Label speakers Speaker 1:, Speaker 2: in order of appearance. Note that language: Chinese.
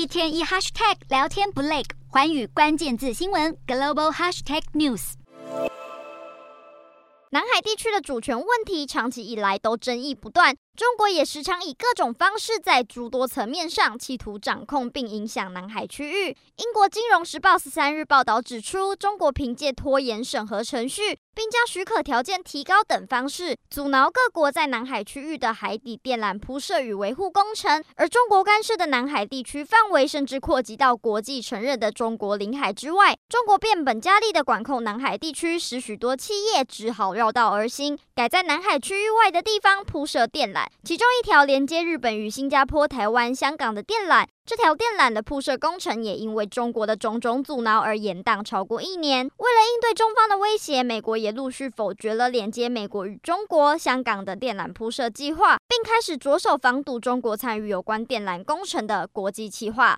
Speaker 1: 一天一 hashtag 聊天不累，环宇关键字新闻 global hashtag news。
Speaker 2: 南海地区的主权问题长期以来都争议不断。中国也时常以各种方式在诸多层面上企图掌控并影响南海区域。英国《金融时报》十三日报道指出，中国凭借拖延审核程序，并将许可条件提高等方式，阻挠各国在南海区域的海底电缆铺设与维护工程。而中国干涉的南海地区范围甚至扩及到国际承认的中国领海之外。中国变本加厉地管控南海地区，使许多企业只好绕道而行，改在南海区域外的地方铺设电缆。其中一条连接日本与新加坡、台湾、香港的电缆，这条电缆的铺设工程也因为中国的种种阻挠而延宕超过一年。为了应对中方的威胁，美国也陆续否决了连接美国与中国香港的电缆铺设计划，并开始着手防堵中国参与有关电缆工程的国际企划。